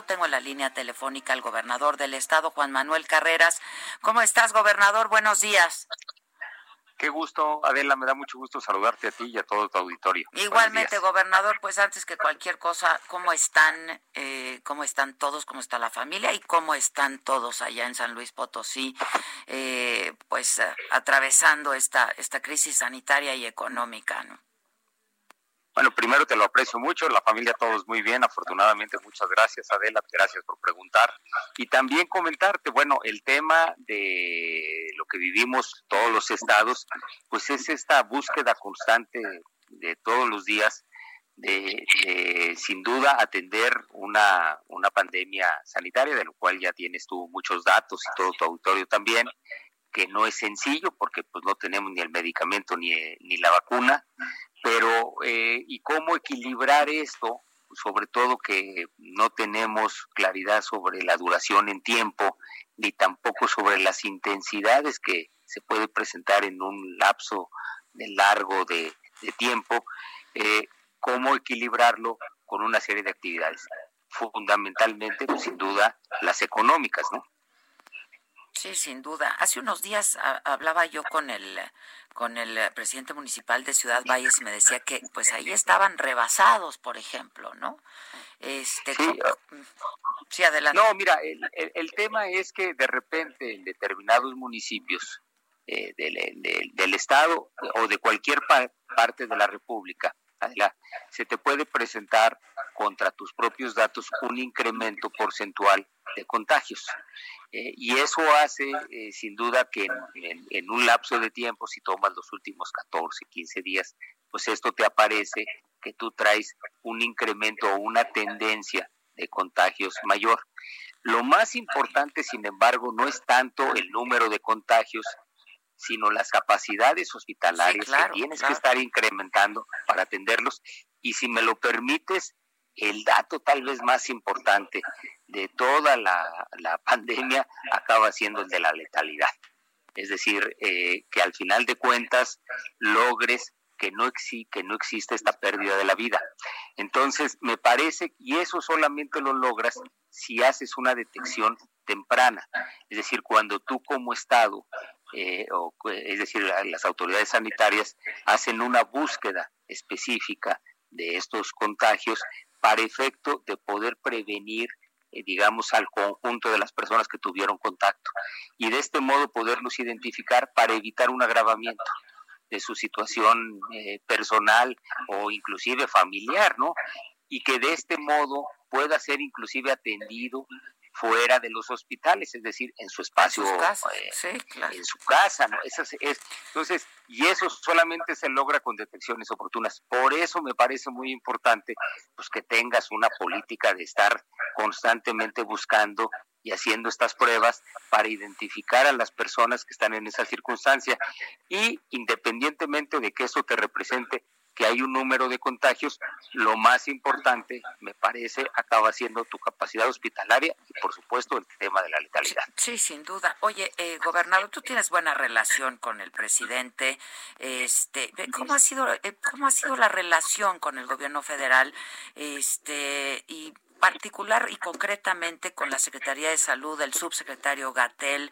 Tengo en la línea telefónica al gobernador del estado, Juan Manuel Carreras. ¿Cómo estás, gobernador? Buenos días. Qué gusto, Adela, me da mucho gusto saludarte a ti y a todo tu auditorio. Igualmente, gobernador, pues antes que cualquier cosa, ¿cómo están, eh, cómo están todos, cómo está la familia y cómo están todos allá en San Luis Potosí, eh, pues eh, atravesando esta, esta crisis sanitaria y económica, ¿no? Bueno, primero te lo aprecio mucho, la familia todos muy bien, afortunadamente, muchas gracias Adela, gracias por preguntar. Y también comentarte, bueno, el tema de lo que vivimos todos los estados, pues es esta búsqueda constante de todos los días de, sin duda atender una, una pandemia sanitaria, de lo cual ya tienes tú muchos datos y todo tu auditorio también, que no es sencillo porque pues no tenemos ni el medicamento ni, ni la vacuna, pero eh, ¿y cómo equilibrar esto? Sobre todo que no tenemos claridad sobre la duración en tiempo, ni tampoco sobre las intensidades que se puede presentar en un lapso de largo de, tiempo, eh, cómo equilibrarlo con una serie de actividades, fundamentalmente, pues, sin duda, las económicas, ¿no? Sí, sin duda. Hace unos días hablaba yo con el con el presidente municipal de Ciudad Valles y me decía que pues ahí estaban rebasados, por ejemplo, ¿no? Este, sí, sí adelante. No, mira, el, el, tema es que de repente en determinados municipios eh, del, del, estado o de cualquier parte de la república se te puede presentar contra tus propios datos un incremento porcentual de contagios. Eh, y eso hace, eh, sin duda, que en, un lapso de tiempo, si tomas los últimos 14, 15 días, pues esto te aparece que tú traes un incremento o una tendencia de contagios mayor. Lo más importante, sin embargo, no es tanto el número de contagios, sino las capacidades hospitalarias que tienes que estar incrementando para atenderlos. Y si me lo permites, el dato tal vez más importante de toda la, pandemia acaba siendo el de la letalidad. Es decir, eh, que al final de cuentas logres que no, que no existe esta pérdida de la vida. Entonces, me parece, y eso solamente lo logras si haces una detección temprana. Es decir, cuando tú como Estado, eh, o, es decir, las autoridades sanitarias hacen una búsqueda específica de estos contagios para efecto de poder prevenir eh, digamos, al conjunto de las personas que tuvieron contacto y de este modo poderlos identificar para evitar un agravamiento de su situación eh, personal o inclusive familiar, ¿no? Y que de este modo pueda ser inclusive atendido fuera de los hospitales, es decir, en su espacio, eh, en su casa, ¿no? es, entonces, y eso solamente se logra con detecciones oportunas. Por eso me parece muy importante pues que tengas una política de estar constantemente buscando y haciendo estas pruebas para identificar a las personas que están en esa circunstancia y independientemente de que eso te represente que hay un número de contagios, lo más importante, me parece, acaba siendo tu capacidad hospitalaria y, por supuesto, el tema de la letalidad. Sí, sin duda. Oye, eh, gobernador, tú tienes buena relación con el presidente. Este, ¿cómo ha sido, eh, cómo ha sido la relación con el gobierno federal? Este, y particular y concretamente con la Secretaría de Salud, el subsecretario Gatel,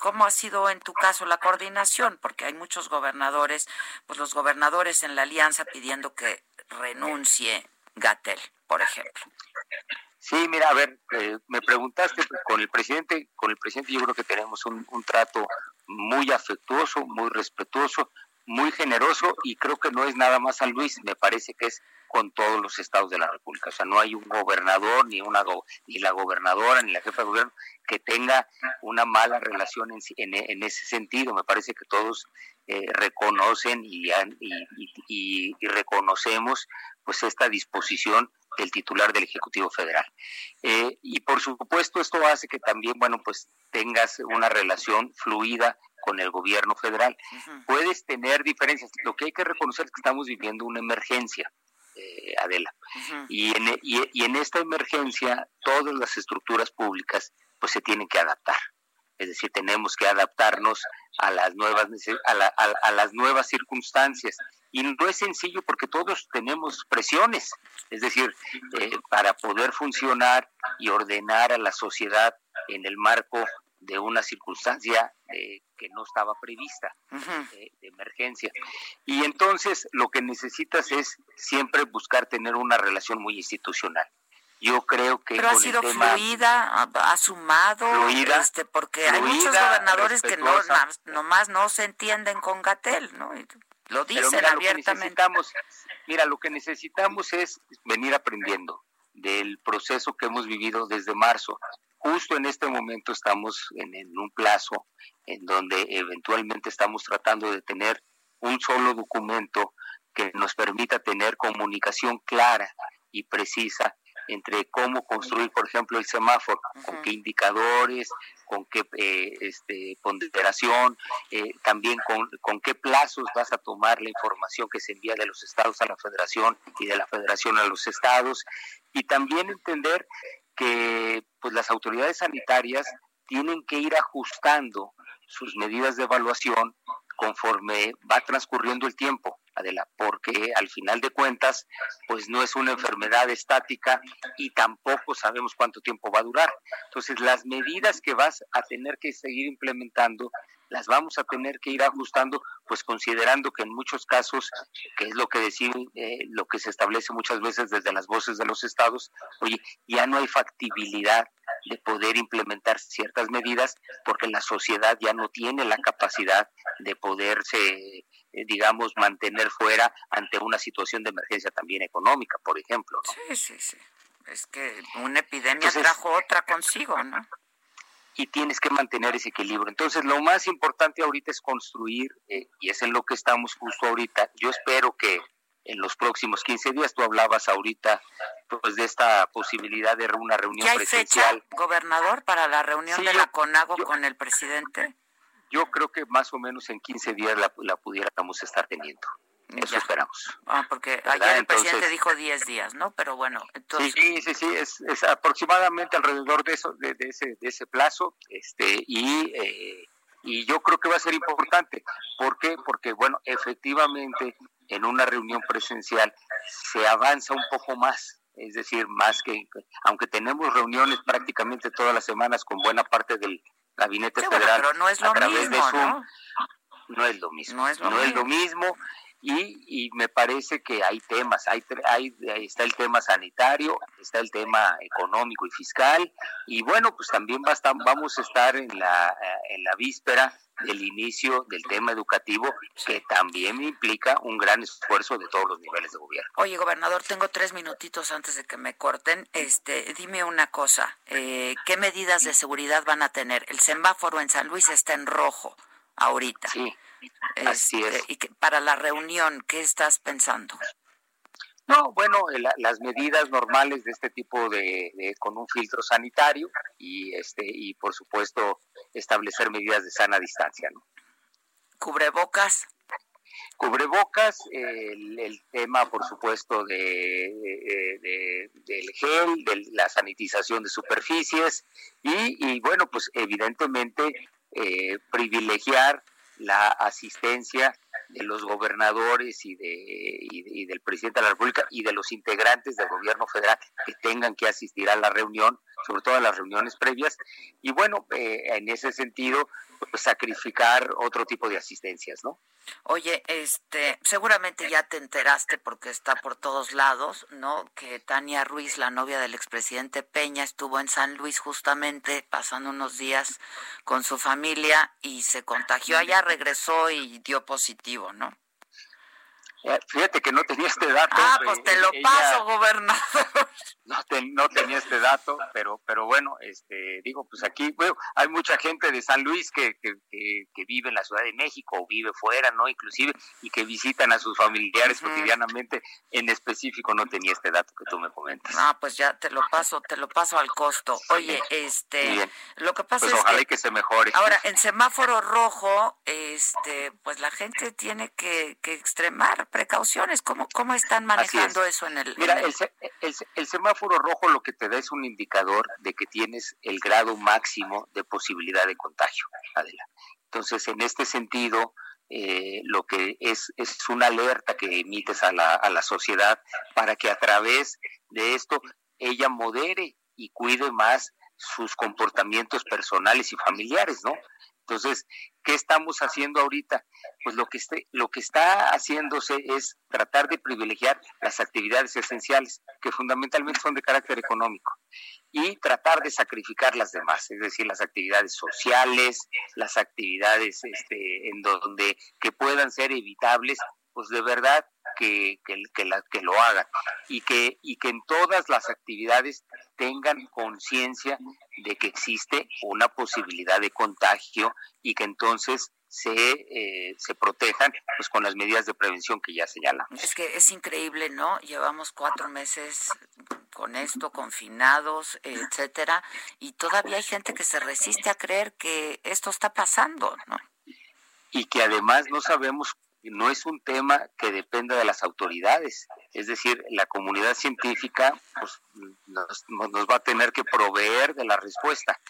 ¿Cómo ha sido en tu caso la coordinación? Porque hay muchos gobernadores, pues los gobernadores en la alianza pidiendo que renuncie Gatel, por ejemplo. Sí, mira, a ver, eh, me preguntaste con el presidente, con el presidente yo creo que tenemos un, un trato muy afectuoso, muy respetuoso, muy generoso y creo que no es nada más San Luis, me parece que es con todos los estados de la República. O sea, no hay un gobernador, ni una ni la gobernadora, ni la jefa de gobierno que tenga una mala relación en, en, ese sentido. Me parece que todos eh, reconocen y, y, y, reconocemos pues esta disposición del titular del Ejecutivo Federal. Eh, y por supuesto esto hace que también, bueno, pues tengas una relación fluida con el gobierno federal. Puedes tener diferencias. Lo que hay que reconocer es que estamos viviendo una emergencia. Eh, Adela. y, en, y, en esta emergencia todas las estructuras públicas pues se tienen que adaptar. Es decir, tenemos que adaptarnos a las nuevas a, las nuevas circunstancias y no es sencillo porque todos tenemos presiones, es decir, eh, para poder funcionar y ordenar a la sociedad en el marco de una circunstancia eh, que no estaba prevista de, emergencia. Y entonces lo que necesitas es siempre buscar tener una relación muy institucional. Yo creo que pero ha sido fluida, ha sumado, este, porque hay muchos gobernadores que no nomás no se entienden con Gatel, ¿no? Lo dicen abiertamente. mira, lo que necesitamos es venir aprendiendo del proceso que hemos vivido desde marzo justo en este momento estamos en, un plazo en donde eventualmente estamos tratando de tener un solo documento que nos permita tener comunicación clara y precisa entre cómo construir, por ejemplo, el semáforo, con qué indicadores, con qué eh, este, ponderación, eh, también con, con, qué plazos vas a tomar la información que se envía de los estados a la federación y de la federación a los estados, y también entender que pues las autoridades sanitarias tienen que ir ajustando sus medidas de evaluación conforme va transcurriendo el tiempo, Adela, porque al final de cuentas, pues no es una enfermedad estática y tampoco sabemos cuánto tiempo va a durar. Entonces, las medidas que vas a tener que seguir implementando las vamos a tener que ir ajustando, pues considerando que en muchos casos, que es lo que deciden, eh, lo que se establece muchas veces desde las voces de los estados, oye, ya no hay factibilidad de poder implementar ciertas medidas porque la sociedad ya no tiene la capacidad de poderse, eh, digamos, mantener fuera ante una situación de emergencia también económica, por ejemplo. Sí, sí, sí. Es que una epidemia trajo otra consigo, ¿no? Y tienes que mantener ese equilibrio. Entonces, lo más importante ahorita es construir, eh, y es en lo que estamos justo ahorita. Yo espero que en los próximos 15 días, tú hablabas ahorita pues de esta posibilidad de una reunión ¿Ya hay fecha, gobernador, para la reunión de la CONAGO con el presidente? Yo creo que más o menos en 15 días la, la pudiéramos estar teniendo. Eso esperamos. Ah, porque ayer el presidente dijo 10 días, ¿no? Pero bueno, entonces... Sí, sí, sí, es, es aproximadamente alrededor de eso, de, ese, de ese plazo, este, y, eh, y yo creo que va a ser importante. ¿Por qué? Porque, bueno, efectivamente, en una reunión presencial se avanza un poco más, es decir, más que, aunque tenemos reuniones prácticamente todas las semanas con buena parte del gabinete federal, pero no es lo mismo, ¿no? no es lo mismo, no es lo, es lo mismo y, y me parece que hay temas, hay, hay, está el tema sanitario, está el tema económico y fiscal, y bueno, pues también va vamos a estar en la, eh, en la víspera del inicio del tema educativo, que también implica un gran esfuerzo de todos los niveles de gobierno. Oye, gobernador, tengo tres minutitos antes de que me corten. Este, dime una cosa, eh, ¿qué medidas de seguridad van a tener? El semáforo en San Luis está en rojo ahorita. Sí. Así es. Este, y para la reunión, ¿qué estás pensando? No, bueno, las medidas normales de este tipo de, con un filtro sanitario y este y por supuesto establecer medidas de sana distancia, ¿no? Cubrebocas. Cubrebocas, el, el tema, por supuesto, de, del gel, de la sanitización de superficies y, y bueno, pues evidentemente eh, privilegiar la asistencia de los gobernadores y, de, y, del presidente de la República y de los integrantes del gobierno federal que tengan que asistir a la reunión, sobre todo a las reuniones previas, y bueno, eh, en ese sentido, pues, sacrificar otro tipo de asistencias, ¿no? Oye, este, seguramente ya te enteraste porque está por todos lados, ¿no? Que Tania Ruiz, la novia del expresidente Peña, estuvo en San Luis justamente pasando unos días con su familia y se contagió allá, regresó y dio positivo, ¿no? Eh, fíjate que no tenía este dato. Ah, pues te lo paso, gobernador. No, no tenía este dato, pero pero bueno, este digo, pues aquí bueno, hay mucha gente de San Luis que, que, que, vive en la Ciudad de México o vive fuera, ¿no? Inclusive, y que visitan a sus familiares cotidianamente. En específico no tenía este dato que tú me comentas. Ah, pues ya te lo paso, te lo paso al costo. Oye, este, lo que pasa pues es ojalá que, que se mejore. Ahora, en semáforo rojo, este, pues la gente tiene que, que extremar precauciones. ¿Cómo, cómo están manejando eso en el... Mira, el... semáforo rojo lo que te da es un indicador de que tienes el grado máximo de posibilidad de contagio, Adela. Entonces, en este sentido, eh, lo que es, es una alerta que emites a la, a la sociedad para que a través de esto ella modere y cuide más sus comportamientos personales y familiares, ¿no? Entonces, ¿qué estamos haciendo ahorita? Pues lo que, lo que está haciéndose es tratar de privilegiar las actividades esenciales, que fundamentalmente son de carácter económico, y tratar de sacrificar las demás, es decir, las actividades sociales, las actividades este, en donde que puedan ser evitables pues de verdad que, que, que, la, que lo hagan y que, y que en todas las actividades tengan conciencia de que existe una posibilidad de contagio y que entonces se, eh, se protejan pues con las medidas de prevención que ya señalamos. Es que es increíble, ¿no? Llevamos cuatro meses con esto, confinados, etcétera, y todavía hay gente que se resiste a creer que esto está pasando, ¿no? Y que además no sabemos no es un tema que dependa de las autoridades, es decir, la comunidad científica pues, nos, nos, va a tener que proveer de la respuesta.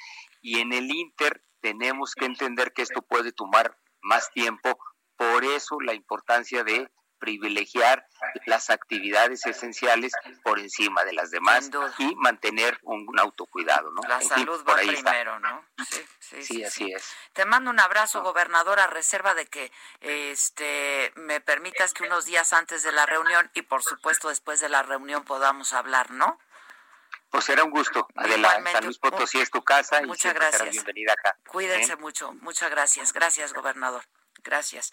Y en el Inter tenemos que entender que esto puede tomar más tiempo, por eso la importancia de privilegiar las actividades esenciales por encima de las demás y mantener un, autocuidado, ¿no? La salud va primero, ¿no? Sí, sí, así es. Te mando un abrazo, gobernador, a reserva de que este me permitas que unos días antes de la reunión y por supuesto después de la reunión podamos hablar, ¿no? Pues será un gusto. Adelante, San Luis Potosí es tu casa muchas gracias. bienvenida acá. Cuídense mucho. Muchas gracias. Gracias, gobernador. Gracias.